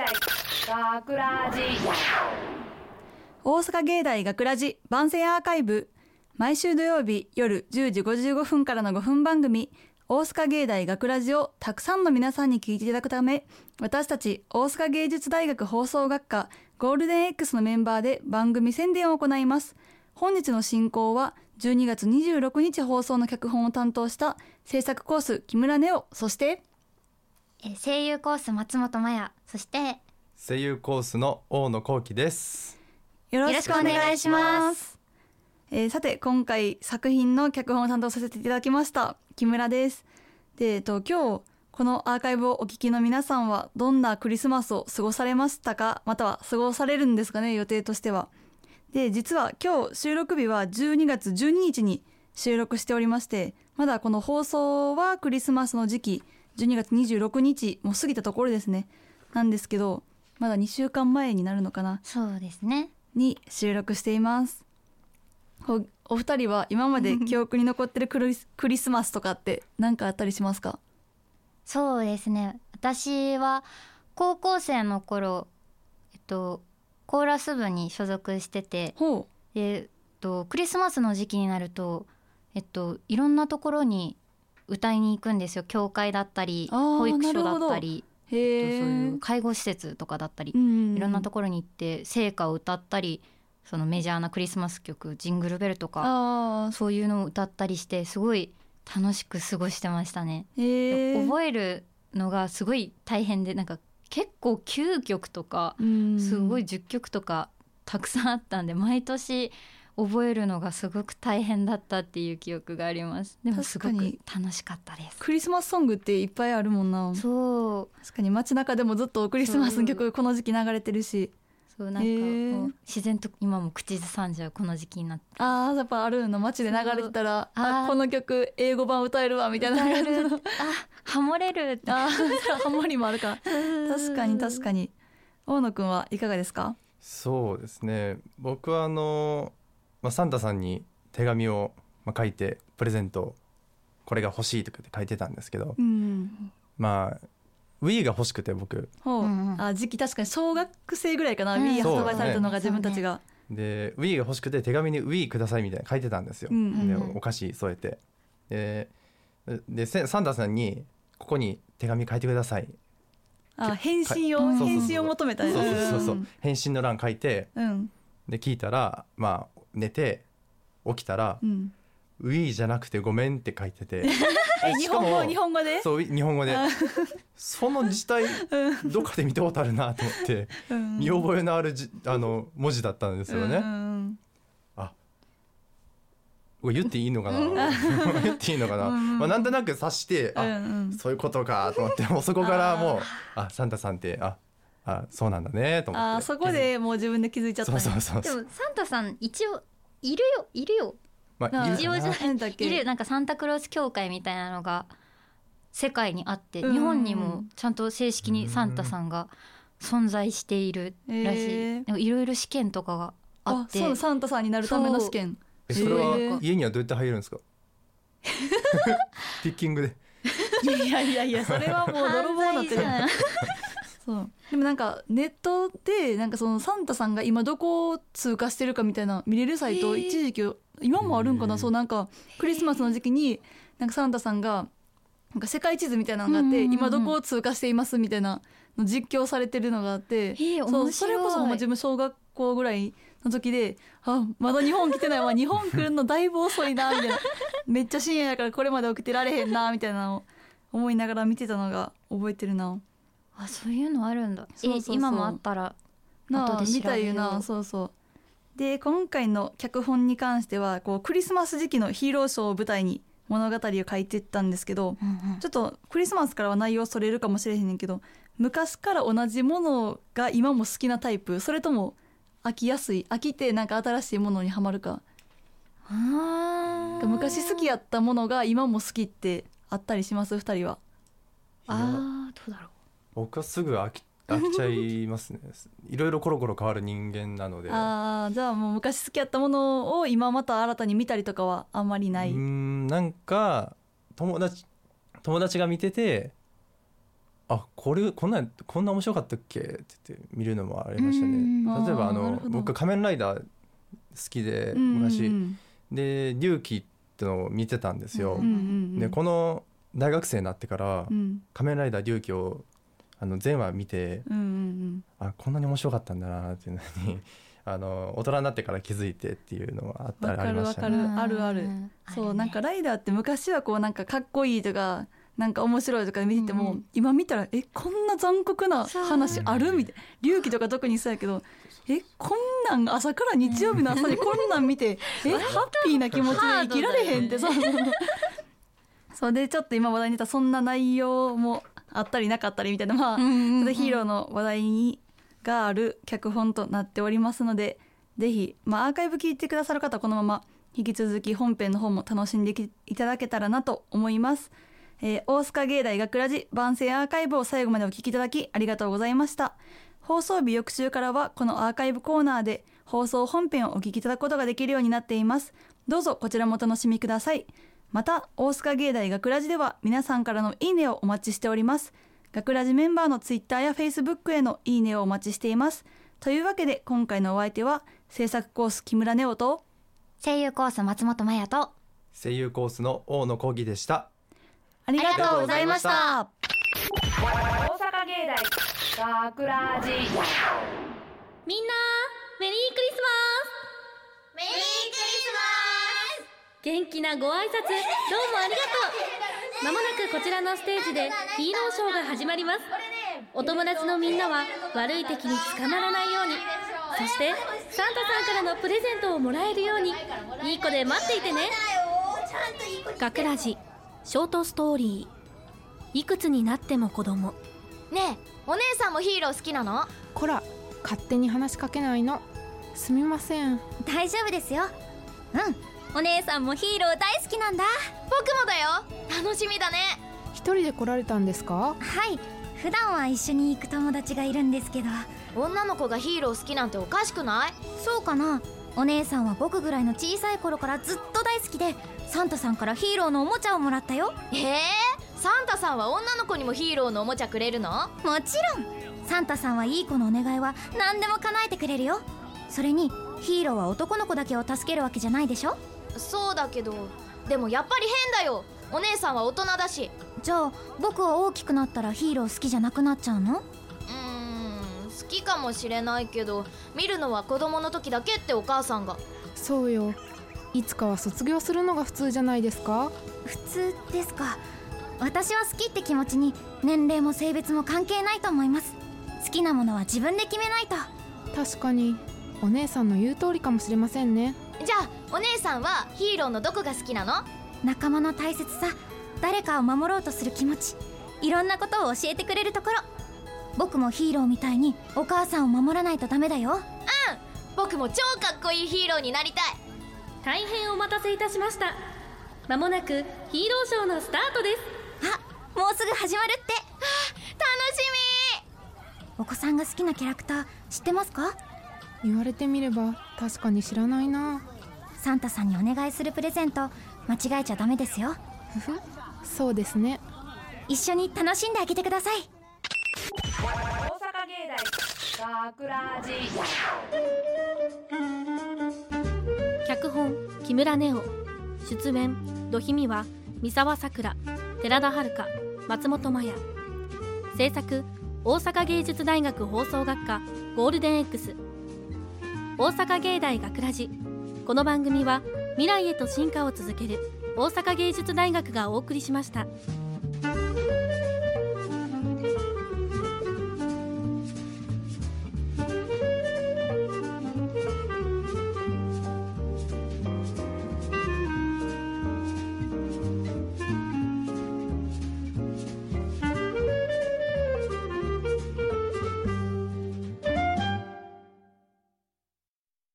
大学ラジ。大阪芸大学ラジ番宣アーカイブ。毎週土曜日夜10時55分からの5分番組。大阪芸大学ラジをたくさんの皆さんに聞いていただくため私たち大阪芸術大学放送学科ゴールデン X のメンバーで番組宣伝を行います。本日の進行は12月26日放送の脚本を担当した制作コース木村ネオそしてえー声優コース松本麻也そして声優コースの大野幸喜です。よろしくお願いします。えーさて今回作品の脚本を担当させていただきました木村です。で、えっと、今日このアーカイブをお聞きの皆さんはどんなクリスマスを過ごされましたかまたは過ごされるんですかね予定としては。で実は今日収録日は12月12日に収録しておりましてまだこの放送はクリスマスの時期12月26日もう過ぎたところですね。なんですけどまだ2週間前になるのかな？そうですね。に収録しています。おお二人は今まで 記憶に残ってるクリスクリスマスとかって何かあったりしますか？そうですね。私は高校生の頃えっとコーラス部に所属しててほで、えっと、クリスマスの時期になるとえっといろんなところに歌いに行くんですよ。教会だったり保育所だったりそうえいう介護施設とかだったりうんいろんなところに行って聖歌を歌ったりそのメジャーなクリスマス曲「ジングルベル」とかそういうのを歌ったりしてすごい楽しく過ごしてましたね。覚えるのがすごい大変でなんか結構9曲とかうん。すごい10曲とかたくさんあったんで毎年覚えるのがすごく大変だったっていう記憶があります。でもすごく確かに楽しかったです。クリスマスソングっていっぱいあるもんな。そう。確かに街中でもずっとクリスマスの曲この時期流れてるし。そうなんかへーもう自然と今も口ずさんじゃうこの時期になって。あーやっぱあるの街で流れてたらあこの曲英語版歌えるわみたいな。歌える。あハモれるあーハモリもあるか。確かに確かに。大野くんはいかがですか？そうですね。僕はあの、まあ、サンタさんに手紙を、まあ、書いてプレゼントこれが欲しいとかって書いてたんですけどうん。まあ Wii が欲しくて僕。ほう、うんうん。あ時期確かに小学生ぐらいかな、うん。Wii 発売されたのが自分たちが。で Wii が欲しくて手紙に Wii くださいみたいな書いてたんですよ、うんでうん。お菓子添えて。ででせサンタさんにここに手紙書いてください。あ返信をうん返信を求めたそうそうそうそう、ん。返信の欄書いて。うん。で聞いたらまあ寝て起きたらうん「Wii じゃなくてごめん」って書いてて。え 日本語しかも日本語で？そう日本語で。あその字体どっかで見たことあるなと思ってうん。見覚えのあるじあの文字だったんですよね。うんこれ言っていいのかな？言っていいのかな、うんまあ、なんとなく察して、あんそういうことかと思ってもうそこからもうあサンタさんってああそうなんだねと思って。あそこでもう自分で気づいちゃったそうんやそうそうそう。でもサンタさん一応いるよ。いるよあまあ一応じゃなんだっけ？いるなんかサンタクロース協会みたいなのが世界にあって、うん。日本にもちゃんと正式にサンタさんが存在しているらしい、いろいろ試験とかがあって。あそうサンタさんになるための試験。えそれへはー家にはどうやって入るんですか？ピッキングで。いやいやいやそれはもう泥棒だってそう。でもなんかネットでなんかそのサンタさんが今どこを通過してるかみたいな見れるサイト一時期今もあるんかな？そうなんかクリスマスの時期になんかサンタさんがなんか世界地図みたいなのがあって、今どこを通過していますみたいなの実況されてるのがあって、えーそうそれこそ自分小学校ぐらいの時であまだ日本来てないわ日本来るのだいぶ遅いなみたいな。めっちゃ深夜やからこれまで起きてられへんなみたいなのを思いながら見てたのが覚えてるな。あそういうのあるんだ。そうそう今もあったら後で調べよう。な。そうそう。で今回の脚本に関してはこうクリスマス時期のヒーローショーを舞台に物語を書いていったんですけどうんうん。ちょっとクリスマスからは内容それるかもしれへんねんけど昔から同じものが今も好きなタイプそれとも飽きやすい飽きてなんか新しいものにはまるか。昔好きやったものが今も好きってあったりします？二人は。あーどうだろう僕はすぐ飽き飽きちゃいますね。いろいろコロコロ変わる人間なので。あーじゃあもう昔好きやったものを今また新たに見たりとかはあんまりない？うーんなんか友達友達が見ててあこれこんなこんな面白かったっけ？って言って見るのもありましたうんね例えばあの僕仮面ライダー好きで昔。で龍騎ってのを見てたんですよ。でこの大学生になってからうん。仮面ライダー龍騎をあの全話見てうんうんあこんなに面白かったんだなっていうのに あの大人になってから気づいてっていうのはあったありましたわかる。ね。あるある。ん。そうなんかライダーって昔はこうなんかかっこいいとかなんか面白いとか見てても、うん。うん今見たらえこんな残酷な話あるみたいな。龍騎とか特にそうやけどえこんなん朝から日曜日の朝に こんなん見てえハッピーな気持ちで生きられへんってそう。そう。でちょっと今話題に出たそんな内容もあったりなかったりみたいなまあ、うんうんうん。ヒーローの話題にがある脚本となっておりますのでぜひ、まあ、アーカイブ聞いてくださる方はこのまま引き続き本編の方も楽しんできいただけたらなと思います、えー大須賀芸大学ラジ番宣アーカイブを最後までお聞きいただきありがとうございました。放送日翌週からはこのアーカイブコーナーで放送本編をお聞きいただくことができるようになっています。どうぞこちらもお楽しみくださいまた大須賀芸大学ラジでは皆さんからのいいねをお待ちしております。学ラジメンバーのツイッターやフェイスブックへのいいねをお待ちしています。というわけで今回のお相手は制作コース木村ネオと声優コース松本麻也と。声優コースの大野講義でした。ありがとうございました。大阪芸大学ラジ。みんなメリークリスマス元気なご挨拶。どうもありがとう。まもなくこちらのステージでヒーローショーが始まります。お友達のみんなは悪い敵に捕まらないように。そしてサンタさんからのプレゼントをもらえるように。いい子で待っていてね。スちゃんといい子に学ラジショートストーリー。いくつになっても子供。ねえお姉さんもヒーロー好きなの？こら勝手に話しかけないの。すみません。大丈夫ですよ。うんお姉さんもヒーロー大好きなんだ。僕もだよ。楽しみだね。一人で来られたんですか？はい。普段は一緒に行く友達がいるんですけど。女の子がヒーロー好きなんておかしくない？そうかな。お姉さんは僕ぐらいの小さい頃からずっと大好きでサンタさんからヒーローのおもちゃをもらったよ。えー、サンタさんは女の子にもヒーローのおもちゃくれるの？もちろん。サンタさんはいい子のお願いは何でも叶えてくれるよ。それにヒーローは男の子だけを助けるわけじゃないでしょ？そうだけどでもやっぱり変だよ。お姉さんは大人だし。じゃあ僕は大きくなったらヒーロー好きじゃなくなっちゃうの？うーん好きかもしれないけど見るのは子供の時だけってお母さんが。そうよ。いつかは卒業するのが普通じゃないですか？普通ですか。私は好きって気持ちに年齢も性別も関係ないと思います。好きなものは自分で決めないと。確かに。お姉さんの言う通りかもしれませんねじゃあお姉さんはヒーローのどこが好きなの？仲間の大切さ誰かを守ろうとする気持ちいろんなことを教えてくれるところ。僕もヒーローみたいにお母さんを守らないとダメだよ。僕も超かっこいいヒーローになりたい。大変お待たせいたしました。まもなくヒーローショーのスタートです。あもうすぐ始まるって。楽しお子さんが好きなキャラクター知ってますか？言われてみれば確かに知らないなサンタさんにお願いするプレゼント間違えちゃダメですよ。そうですね。一緒に楽しんであげてください。大阪芸大学ラジ脚本木村ネオ出演土姫は三沢さくら寺田遥松本麻也。制作大阪芸術大学放送学科ゴールデン X 大阪芸大学ラジこの番組は未来へと進化を続ける大阪芸術大学がお送りしました。